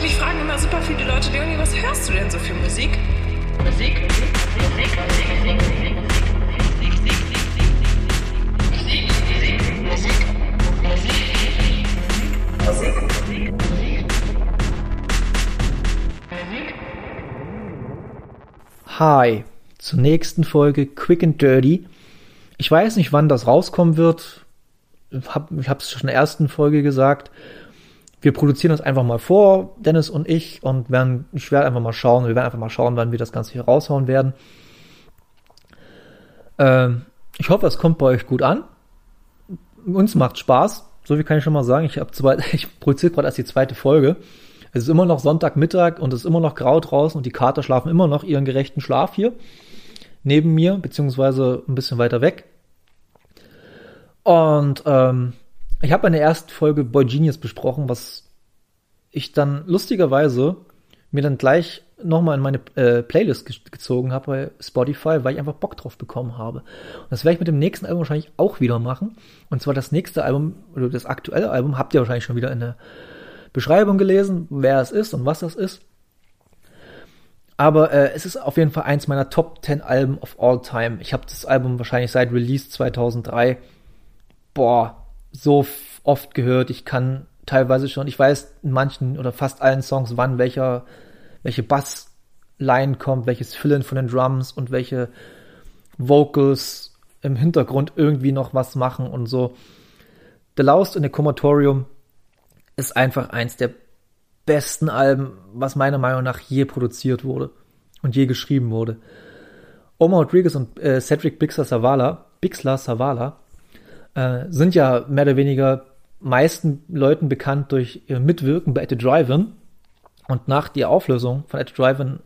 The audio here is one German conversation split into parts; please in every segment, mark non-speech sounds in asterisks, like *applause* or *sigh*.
Mich fragen immer super viele Leute, Leonie, was hörst du denn so für Musik? Musik, Musik, Musik, Musik, Musik, Musik, Hi, zur nächsten Folge Quick and Dirty. Ich weiß nicht, wann das rauskommen wird. Ich habe es schon in der ersten Folge gesagt wir produzieren das einfach mal vor, Dennis und ich, und werden, ich werde einfach mal schauen, wir werden einfach mal schauen, wann wir das Ganze hier raushauen werden. Ähm, ich hoffe, es kommt bei euch gut an. Uns macht Spaß, so viel kann ich schon mal sagen. Ich, hab zwei, *laughs* ich produziere gerade erst die zweite Folge. Es ist immer noch Sonntagmittag und es ist immer noch grau draußen und die Kater schlafen immer noch ihren gerechten Schlaf hier neben mir, beziehungsweise ein bisschen weiter weg. Und ähm, ich habe in der ersten Folge Boy Genius besprochen, was ich dann lustigerweise mir dann gleich nochmal in meine äh, Playlist ge gezogen habe bei Spotify, weil ich einfach Bock drauf bekommen habe. Und das werde ich mit dem nächsten Album wahrscheinlich auch wieder machen. Und zwar das nächste Album, oder das aktuelle Album, habt ihr wahrscheinlich schon wieder in der Beschreibung gelesen, wer es ist und was das ist. Aber äh, es ist auf jeden Fall eins meiner Top 10 Alben of all time. Ich habe das Album wahrscheinlich seit Release 2003. Boah, so oft gehört. Ich kann teilweise schon, ich weiß in manchen oder fast allen Songs, wann welcher, welche Bassline kommt, welches Fillen von den Drums und welche Vocals im Hintergrund irgendwie noch was machen und so. The Lost in the Comatorium ist einfach eins der besten Alben, was meiner Meinung nach je produziert wurde und je geschrieben wurde. Omar Rodriguez und äh, Cedric Bixler Savala, Bixler Savala äh, sind ja mehr oder weniger meisten Leuten bekannt durch ihr Mitwirken bei At the Drive-In. Und nach der Auflösung von At the Drive-In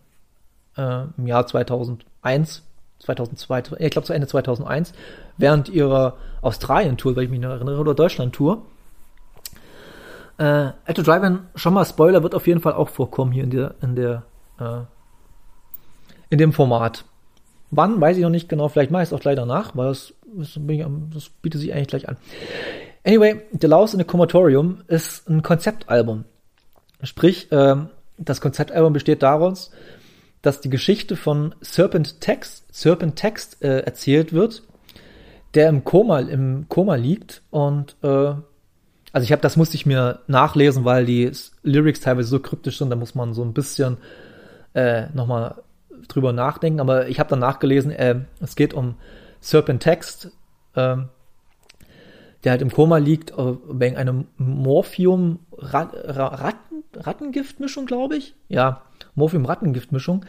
äh, im Jahr 2001, 2002, ich glaube zu Ende 2001, während ihrer Australien-Tour, weil ich mich noch erinnere, oder Deutschland-Tour, äh, At the Drive-In, schon mal Spoiler, wird auf jeden Fall auch vorkommen hier in der, in der, äh, in dem Format. Wann, weiß ich noch nicht genau, vielleicht mache ich es auch gleich danach, weil das das, das bietet sich eigentlich gleich an. Anyway, The Laus in the Comatorium ist ein Konzeptalbum. Sprich, ähm, das Konzeptalbum besteht daraus, dass die Geschichte von Serpent Text, Serpent Text äh, erzählt wird, der im Koma, im Koma liegt und äh, also ich habe, das musste ich mir nachlesen, weil die Lyrics teilweise so kryptisch sind, da muss man so ein bisschen äh, nochmal drüber nachdenken. Aber ich habe dann nachgelesen, äh, es geht um Serpent Text, ähm, der halt im Koma liegt, äh, wegen einer Morphium-Rattengiftmischung, glaube ich. Ja, Morphium-Rattengiftmischung.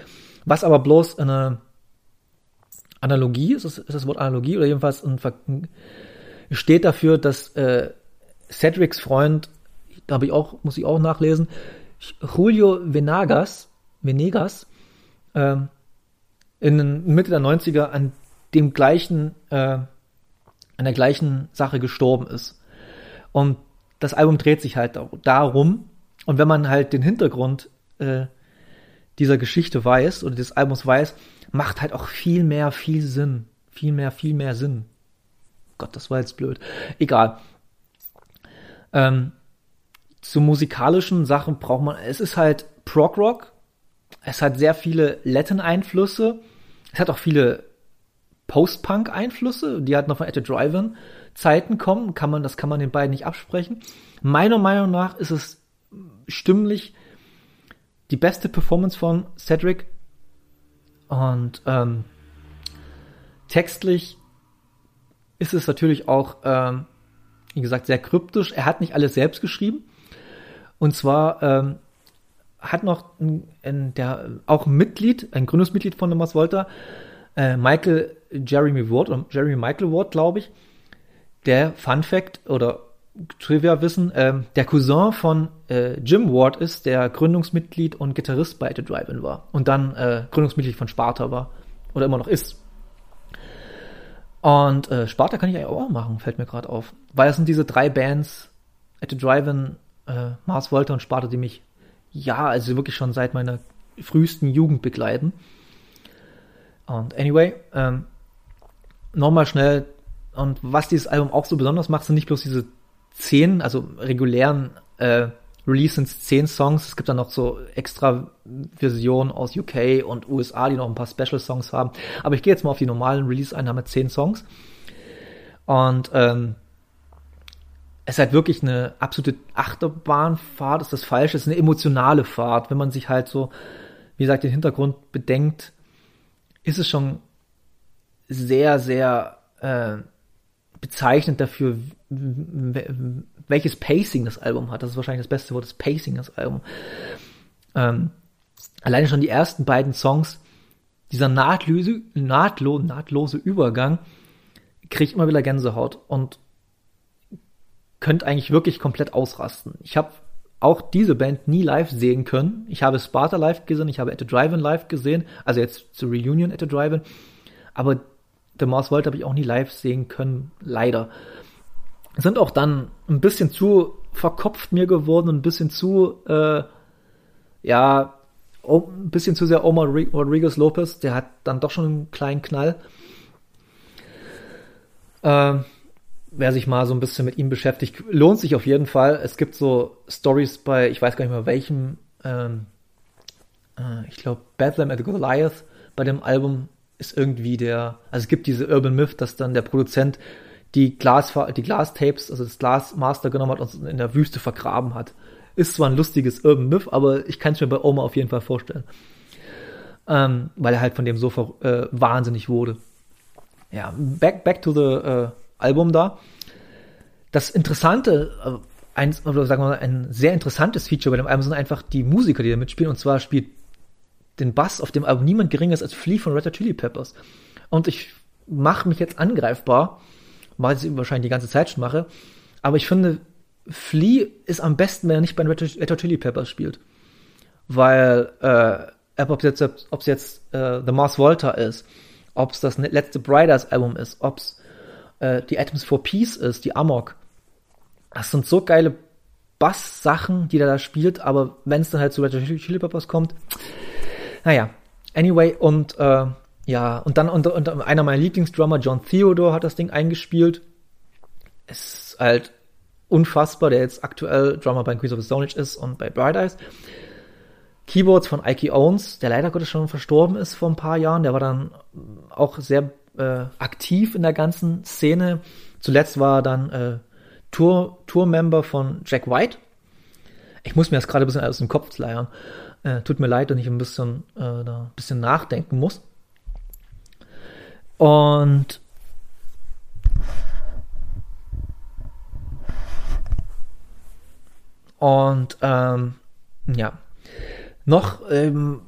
Was aber bloß eine Analogie ist, ist das Wort Analogie oder jedenfalls ein, steht dafür, dass äh, Cedrics Freund, da habe ich auch, muss ich auch nachlesen, Julio Venegas, Venegas, ähm, in Mitte der 90er an dem gleichen, äh, an der gleichen Sache gestorben ist. Und das Album dreht sich halt darum. Und wenn man halt den Hintergrund äh, dieser Geschichte weiß oder des Albums weiß, macht halt auch viel mehr, viel Sinn. Viel mehr, viel mehr Sinn. Gott, das war jetzt blöd. Egal. Ähm, zu musikalischen Sachen braucht man, es ist halt Prog Rock. Es hat sehr viele Latin-Einflüsse. Es hat auch viele Post-Punk-Einflüsse, die halt noch von At the Drive-In Zeiten kommen, kann man, das kann man den beiden nicht absprechen. Meiner Meinung nach ist es stimmlich die beste Performance von Cedric und ähm, textlich ist es natürlich auch, ähm, wie gesagt, sehr kryptisch. Er hat nicht alles selbst geschrieben. Und zwar ähm, hat noch ein, ein, der auch ein Mitglied, ein Gründungsmitglied von Thomas Volta, äh, Michael Jeremy Ward, oder Jeremy Michael Ward, glaube ich, der Fun Fact oder Trivia-Wissen, äh, der Cousin von äh, Jim Ward ist, der Gründungsmitglied und Gitarrist bei The Drive-In war und dann äh, Gründungsmitglied von Sparta war oder immer noch ist. Und äh, Sparta kann ich eigentlich auch machen, fällt mir gerade auf. Weil es sind diese drei Bands, At the Drive-In, äh, Mars Volta und Sparta, die mich, ja, also wirklich schon seit meiner frühesten Jugend begleiten. Und anyway, ähm, nochmal schnell, und was dieses Album auch so besonders macht, sind nicht bloß diese zehn, also regulären äh, Release sind es zehn Songs. Es gibt dann noch so extra Versionen aus UK und USA, die noch ein paar Special Songs haben. Aber ich gehe jetzt mal auf die normalen Release ein, haben wir zehn Songs. Und ähm, es ist halt wirklich eine absolute Achterbahnfahrt, ist das falsch, es ist eine emotionale Fahrt. Wenn man sich halt so, wie gesagt, den Hintergrund bedenkt, ist es schon sehr, sehr äh, bezeichnend dafür, welches Pacing das Album hat. Das ist wahrscheinlich das beste Wort, das Pacing das Album. Ähm, alleine schon die ersten beiden Songs, dieser nahtlose, nahtlo, nahtlose Übergang, kriegt immer wieder Gänsehaut und könnt eigentlich wirklich komplett ausrasten. Ich habe auch diese Band nie live sehen können. Ich habe Sparta live gesehen, ich habe At the Drive-In live gesehen, also jetzt zur Reunion At the Drive-In. Aber The Mars World habe ich auch nie live sehen können, leider. Sind auch dann ein bisschen zu verkopft mir geworden, ein bisschen zu, äh, ja, ein bisschen zu sehr Omar Rodriguez Lopez, der hat dann doch schon einen kleinen Knall. Äh, wer sich mal so ein bisschen mit ihm beschäftigt, lohnt sich auf jeden Fall. Es gibt so Stories bei, ich weiß gar nicht mehr welchem, ähm, äh, ich glaube Bethlehem at the Goliath bei dem Album ist irgendwie der, also es gibt diese Urban Myth, dass dann der Produzent die Glas, die Glastapes, also das Glasmaster genommen hat und in der Wüste vergraben hat. Ist zwar ein lustiges Urban Myth, aber ich kann es mir bei Oma auf jeden Fall vorstellen. Ähm, weil er halt von dem so äh, wahnsinnig wurde. Ja, back, back to the äh, Album da. Das Interessante, äh, ein, oder sagen wir mal, ein sehr interessantes Feature bei dem Album sind einfach die Musiker, die da mitspielen. Und zwar spielt den Bass auf dem Album niemand geringeres als Flea von Red Hot Chili Peppers. Und ich mache mich jetzt angreifbar, weil ich es wahrscheinlich die ganze Zeit schon mache. Aber ich finde, Flea ist am besten, wenn er nicht bei Red Hot Chili Peppers spielt. Weil, äh, ob es jetzt, ob's jetzt äh, The Mars Volta ist, ob es das letzte Briders Album ist, ob es äh, die Atoms for Peace ist, die Amok. Das sind so geile Bass-Sachen, die der da spielt, aber wenn es dann halt zu Red Chili Peppers kommt, naja, anyway, und äh, ja, und dann unter, unter einer meiner Lieblingsdrummer, John Theodore, hat das Ding eingespielt. Es ist halt unfassbar, der jetzt aktuell Drummer bei Queens of the Stone Age ist und bei Bright Eyes. Keyboards von Ike Owens, der leider Gottes schon verstorben ist vor ein paar Jahren. Der war dann auch sehr äh, aktiv in der ganzen Szene. Zuletzt war er dann äh, Tour, Tour-Member von Jack White. Ich muss mir das gerade ein bisschen aus dem Kopf leiern. Äh, tut mir leid, dass ich ein bisschen, äh, da ein bisschen nachdenken muss. Und und ähm, ja, noch ähm,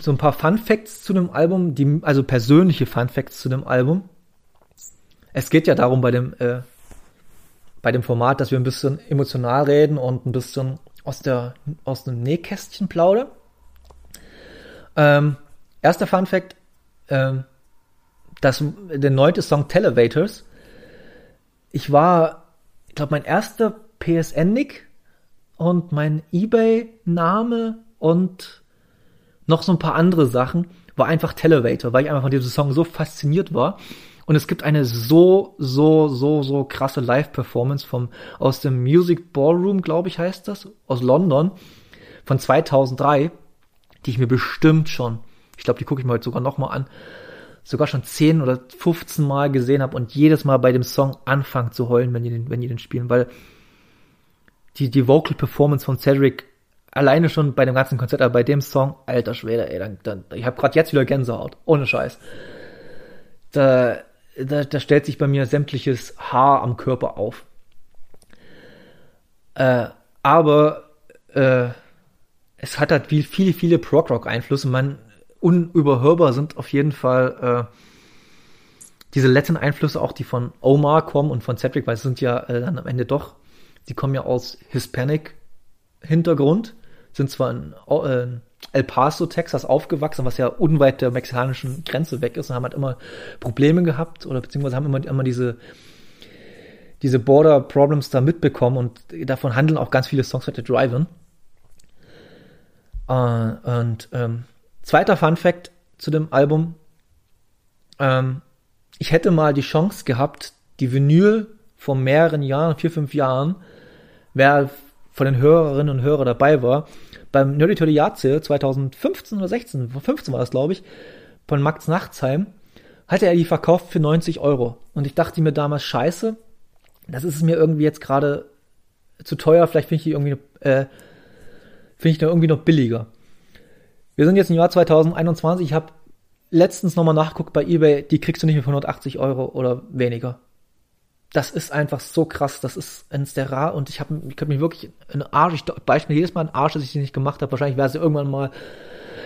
so ein paar Fun Facts zu dem Album, die, also persönliche Fun Facts zu dem Album. Es geht ja darum bei dem, äh, bei dem Format, dass wir ein bisschen emotional reden und ein bisschen aus der, aus dem Nähkästchen plaudern. Ähm, erster Fun Fact, ähm, das, der neunte Song Televators. Ich war, ich glaube, mein erster PSN-Nick und mein Ebay-Name und noch so ein paar andere Sachen war einfach Televator, weil ich einfach von diesem Song so fasziniert war. Und es gibt eine so, so, so, so krasse Live-Performance vom, aus dem Music Ballroom, glaube ich, heißt das, aus London, von 2003, die ich mir bestimmt schon, ich glaube, die gucke ich mir heute sogar nochmal an, sogar schon 10 oder 15 Mal gesehen habe und jedes Mal bei dem Song anfangen zu heulen, wenn die den, wenn die den spielen, weil die, die Vocal Performance von Cedric alleine schon bei dem ganzen Konzert, aber bei dem Song, alter Schwede, ey, dann, dann, ich habe gerade jetzt wieder Gänsehaut, ohne Scheiß. Da, da, da stellt sich bei mir sämtliches Haar am Körper auf. Äh, aber äh, es hat halt viele, viele Prog-Rock-Einflüsse. Man unüberhörbar sind auf jeden Fall äh, diese Latin-Einflüsse, auch die von Omar kommen und von Cedric, weil es sind ja äh, dann am Ende doch, die kommen ja aus Hispanic-Hintergrund sind zwar in äh, El Paso, Texas aufgewachsen, was ja unweit der mexikanischen Grenze weg ist und haben halt immer Probleme gehabt oder beziehungsweise haben immer, immer diese, diese Border Problems da mitbekommen und davon handeln auch ganz viele Songs mit der Drive-In. Uh, und ähm, zweiter Fun Fact zu dem Album. Ähm, ich hätte mal die Chance gehabt, die Vinyl vor mehreren Jahren, vier, fünf Jahren, wäre von den Hörerinnen und Hörern dabei war. Beim Nerdy Turdy Sale 2015 oder 16, 15 war das, glaube ich, von Max Nachtsheim, hatte er die verkauft für 90 Euro. Und ich dachte mir damals, scheiße, das ist mir irgendwie jetzt gerade zu teuer, vielleicht finde ich die irgendwie, äh, finde ich da irgendwie noch billiger. Wir sind jetzt im Jahr 2021, ich habe letztens nochmal nachgeguckt bei eBay, die kriegst du nicht mehr für 180 Euro oder weniger. Das ist einfach so krass, das ist eines der rar und ich habe ich hab mich wirklich in Arsch, ich beichte mir jedes Mal einen Arsch, dass ich die nicht gemacht habe. Wahrscheinlich wäre es irgendwann mal,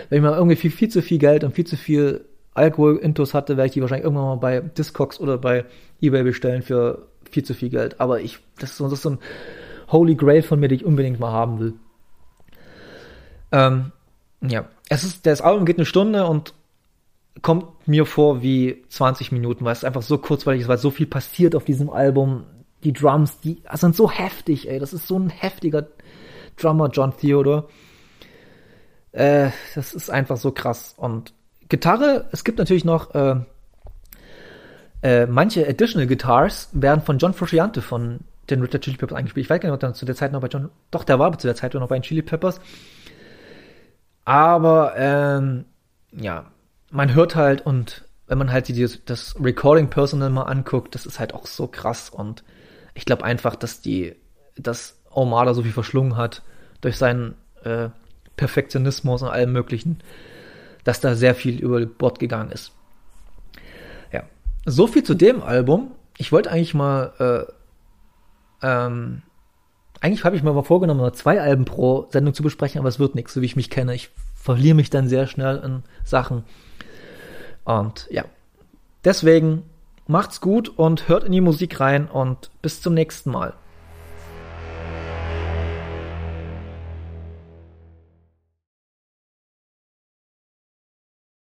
wenn ich mal irgendwie viel, viel zu viel Geld und viel zu viel Alkohol-Intus hatte, werde ich die wahrscheinlich irgendwann mal bei Discogs oder bei eBay bestellen für viel zu viel Geld. Aber ich, das ist so, das ist so ein Holy Grail von mir, den ich unbedingt mal haben will. Ähm, ja, es ist, das Album geht eine Stunde und kommt mir vor wie 20 Minuten, weil es einfach so kurzweilig ist, weil so viel passiert auf diesem Album. Die Drums, die sind so heftig, ey. Das ist so ein heftiger Drummer, John Theodore. Äh, das ist einfach so krass. Und Gitarre, es gibt natürlich noch äh, äh, manche Additional Guitars werden von John Frusciante von den Red Chili Peppers eingespielt. Ich weiß gar nicht, ob er zu der Zeit noch bei John, doch, der war zu der Zeit noch bei den Chili Peppers. Aber ähm, ja, man hört halt und wenn man halt die, das Recording Personal mal anguckt, das ist halt auch so krass und ich glaube einfach, dass die, dass Omada so viel verschlungen hat durch seinen äh, Perfektionismus und allem möglichen, dass da sehr viel über Bord gegangen ist. Ja, so viel zu dem Album. Ich wollte eigentlich mal, äh, ähm, eigentlich habe ich mir mal vorgenommen, zwei Alben pro Sendung zu besprechen, aber es wird nichts, so wie ich mich kenne. Ich verliere mich dann sehr schnell in Sachen. Und ja, deswegen macht's gut und hört in die Musik rein und bis zum nächsten Mal.